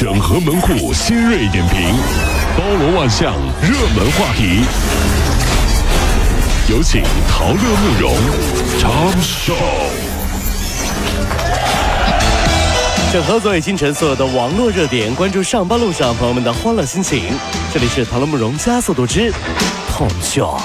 整合门户新锐点评，包罗万象，热门话题。有请陶乐慕容长寿。整合昨夜今晨所有的网络热点，关注上班路上朋友们的欢乐心情。这里是陶乐慕容加速度之 Talk Show。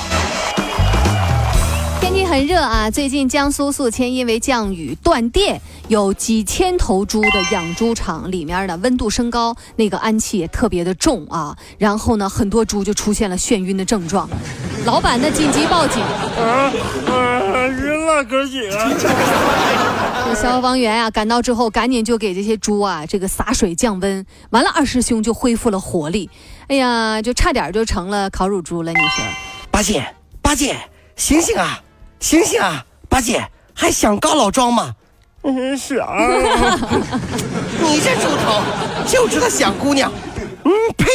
天气很热啊！最近江苏宿迁因为降雨断电，有几千头猪的养猪场里面呢温度升高，那个氨气也特别的重啊。然后呢，很多猪就出现了眩晕的症状，老板呢紧急报警，啊！晕了，哥几个！这消防员啊赶到之后，赶紧就给这些猪啊这个洒水降温，完了二师兄就恢复了活力。哎呀，就差点就成了烤乳猪了，你说？八戒，八戒，醒醒啊！醒醒啊，八戒，还想告老庄吗？嗯，想。你这猪头就知道想姑娘。嗯，呸！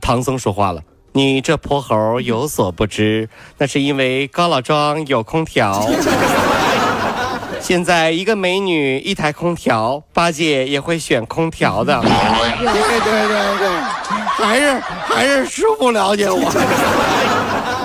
唐僧说话了，你这泼猴有所不知，那是因为高老庄有空调。现在一个美女一台空调，八戒也会选空调的。对对对对，还是还是师傅了解我。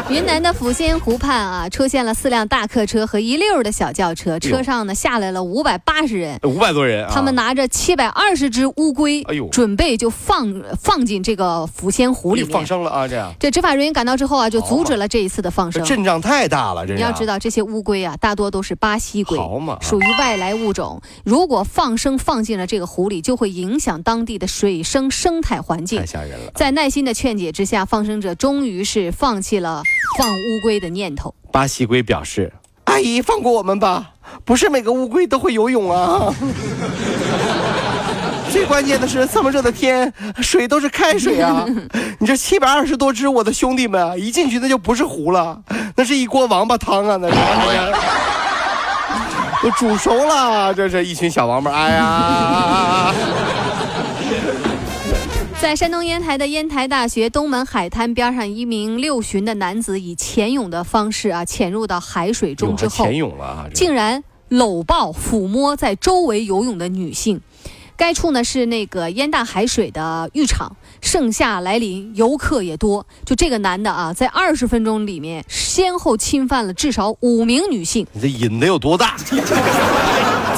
云南的抚仙湖畔啊，出现了四辆大客车和一溜的小轿车，车上呢下来了五百八十人，五百多人啊。他们拿着七百二十只乌龟，哎呦，准备就放放进这个抚仙湖里面放生了啊！这样，这执法人员赶到之后啊，就阻止了这一次的放生。阵仗太大了，这你要知道，这些乌龟啊，大多都是巴西龟，好嘛，属于外来物种。如果放生放进了这个湖里，就会影响当地的水生生态环境，太吓人了。在耐心的劝解之下，放生者终于是放弃了放乌龟。的念头，巴西龟表示：“阿姨，放过我们吧，不是每个乌龟都会游泳啊。最关键的是，这么热的天，水都是开水啊。你这七百二十多只我的兄弟们，一进去那就不是湖了，那是一锅王八汤啊！那是，都煮熟了，这是一群小王八，哎呀！”在山东烟台的烟台大学东门海滩边上，一名六旬的男子以潜泳的方式啊潜入到海水中之后，潜泳了，竟然搂抱、抚摸在周围游泳的女性。该处呢是那个烟大海水的浴场，盛夏来临，游客也多。就这个男的啊，在二十分钟里面，先后侵犯了至少五名女性。你这瘾得有多大？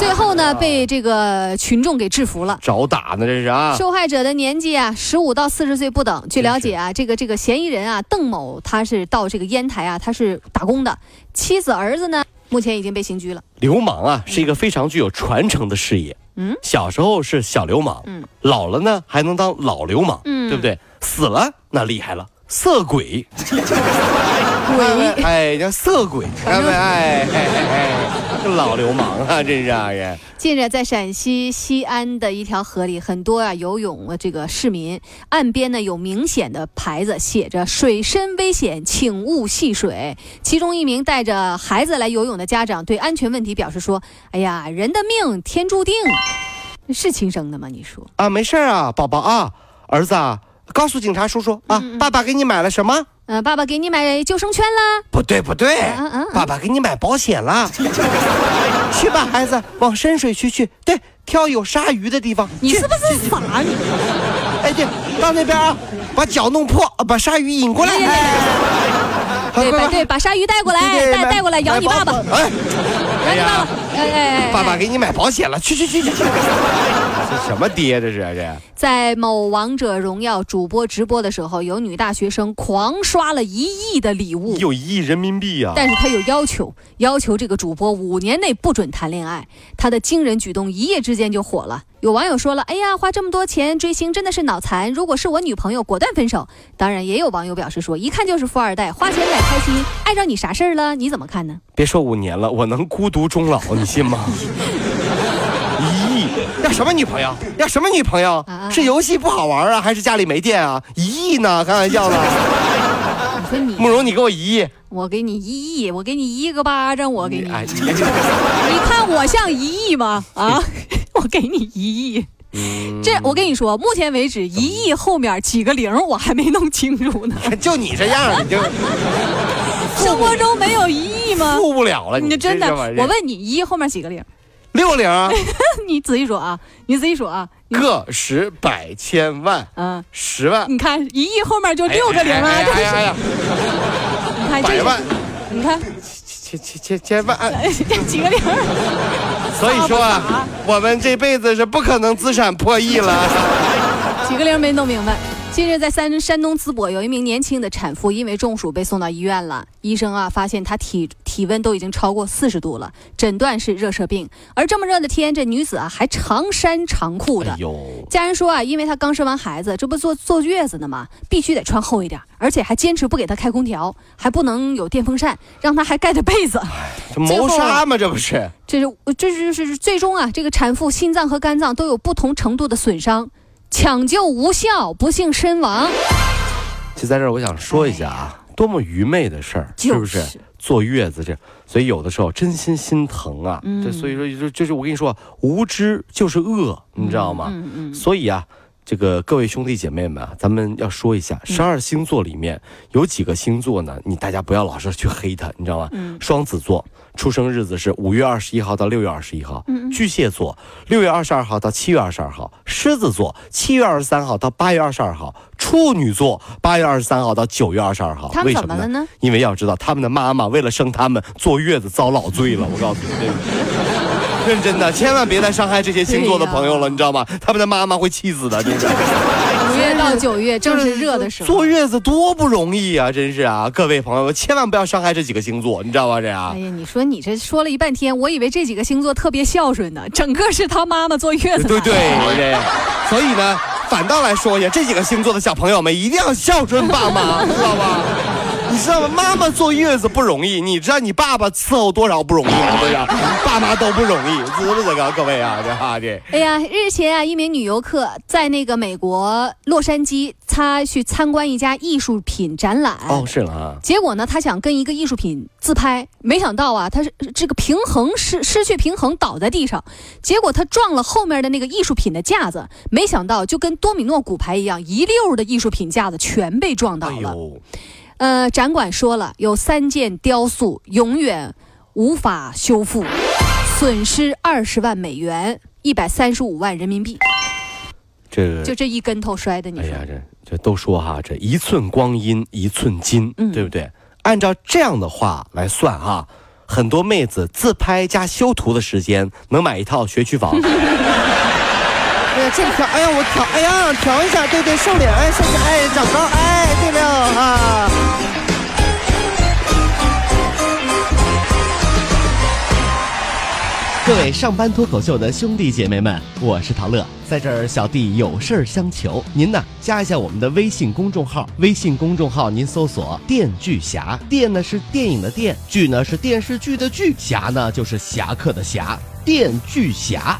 最后呢，被这个群众给制服了。找打呢，这是啊。受害者的年纪啊，十五到四十岁不等。据了解啊，这个这个嫌疑人啊，邓某，他是到这个烟台啊，他是打工的。妻子儿子呢，目前已经被刑拘了。流氓啊，是一个非常具有传承的事业。嗯，小时候是小流氓，嗯，老了呢还能当老流氓，嗯，对不对？死了那厉害了，色鬼，鬼，哎，叫色鬼，哎哎哎这，老流氓啊，真是啊！人近日在陕西西安的一条河里，很多啊游泳的这个市民，岸边呢有明显的牌子，写着“水深危险，请勿戏水”。其中一名带着孩子来游泳的家长对安全问题表示说：“哎呀，人的命天注定，是亲生的吗？你说啊，没事啊，宝宝啊，儿子啊。”告诉警察叔叔啊，爸爸给你买了什么？嗯，爸爸给你买救生圈啦。不对不对，爸爸给你买保险了。去吧，孩子，往深水区去。对，挑有鲨鱼的地方。你是不是傻？你？哎，对，到那边啊，把脚弄破，把鲨鱼引过来。对对对，把鲨鱼带过来，带带过来咬你爸爸。哎，咬你爸爸。哎哎，爸爸给你买保险了。去去去去去。这什么爹这是这？在某王者荣耀主播直播的时候，有女大学生狂刷了一亿的礼物，有一亿人民币啊！但是她有要求，要求这个主播五年内不准谈恋爱。她的惊人举动一夜之间就火了。有网友说了：“哎呀，花这么多钱追星真的是脑残！如果是我女朋友，果断分手。”当然，也有网友表示说：“一看就是富二代，花钱买开心，碍着你啥事儿了？你怎么看呢？”别说五年了，我能孤独终老，你信吗？要什么女朋友？要什么女朋友？是游戏不好玩啊，还是家里没电啊？一亿呢？开玩笑呢？你说你慕容，你给我一亿，我给你一亿，我给你一个巴掌，我给你。你 看我像一亿吗？啊，我给你一亿。这我跟你说，目前为止一亿后面几个零我还没弄清楚呢。就你这样，你就生活中没有一亿吗？付不了了，你真的。我问你，一亿后面几个零？六个零啊，你仔细数啊，你仔细数啊，个十百千万嗯，十万，你看一亿后面就六个零啊，哎这是呀哎呀，你看百万，你看。千千千千万，这几个零，所以说啊，我们这辈子是不可能资产破亿了。几个零没弄明白。近日，在山山东淄博，有一名年轻的产妇因为中暑被送到医院了。医生啊，发现她体体温都已经超过四十度了，诊断是热射病。而这么热的天，这女子啊还长衫长裤的。哎，家人说啊，因为她刚生完孩子，这不坐坐月子呢吗？必须得穿厚一点，而且还坚持不给她开空调，还不能有电风扇，让她还盖着被子。这谋杀吗？这不是？这是这是是最终啊，这个产妇心脏和肝脏都有不同程度的损伤，抢救无效，不幸身亡。就在这儿，我想说一下啊，多么愚昧的事儿，是不是就是？坐月子这，所以有的时候真心心疼啊。嗯这所以说就就是我跟你说，无知就是恶，你知道吗？嗯嗯，所以啊，这个各位兄弟姐妹们啊，咱们要说一下，嗯十二星座里面有几个星座呢？你大家不要老是去黑他，你知道吗？嗯双子座出生日子是五月二十一号到六月二十一号，嗯巨蟹座六月二十二号到七月二十二号，狮子座七月二十三号到八月二十二号，处女座八月二十三号到九月二十二号。为什么呢？因为要知道，他们的妈妈为了生他们坐月子遭老罪了。我告诉你，对？认真的，千万别再伤害这些星座的朋友了，你知道吗？他们的妈妈会气死的，真是。五月到九月正是热的时候。坐月子多不容易啊，真是啊！各位朋友们，千万不要伤害这几个星座，你知道吗？这样哎，呀，你说你这说了一半天，我以为这几个星座特别孝顺呢，整个是他妈妈坐月子。对对对，所以呢，反倒来说呀，这几个星座的小朋友们一定要孝顺爸妈，知道吧？你知道吗？妈妈坐月子不容易，你知道你爸爸伺候多少不容易吗？对呀，爸妈都不容易，知不知道？各位啊，这哈这。哎呀，日前啊，一名女游客在那个美国洛杉矶，她去参观一家艺术品展览。哦，是了啊。结果呢，她想跟一个艺术品自拍，没想到啊，她是这个平衡失失去平衡倒在地上，结果她撞了后面的那个艺术品的架子，没想到就跟多米诺骨牌一样，一溜的艺术品架子全被撞倒了。哎呦，呃，展馆说了，有三件雕塑永远无法修复，损失二十万美元，一百三十五万人民币，这个就这一跟头摔的，你说？哎呀，这这都说哈，这一寸光阴一寸金，嗯对不对？按照这样的话来算哈，很多妹子自拍加修图的时间能买一套学区房。哎呀，这个调，哎呀，我调，哎呀，调一下，对对，瘦脸，哎，瘦脸，哎，长高，哎，对了啊。各位上班脱口秀的兄弟姐妹们，我是陶乐，在这儿小弟有事儿相求，您呢加一下我们的微信公众号，微信公众号您搜索“电锯侠”，电呢是电影的电，剧呢是电视剧的剧，侠呢就是侠客的侠，电锯侠。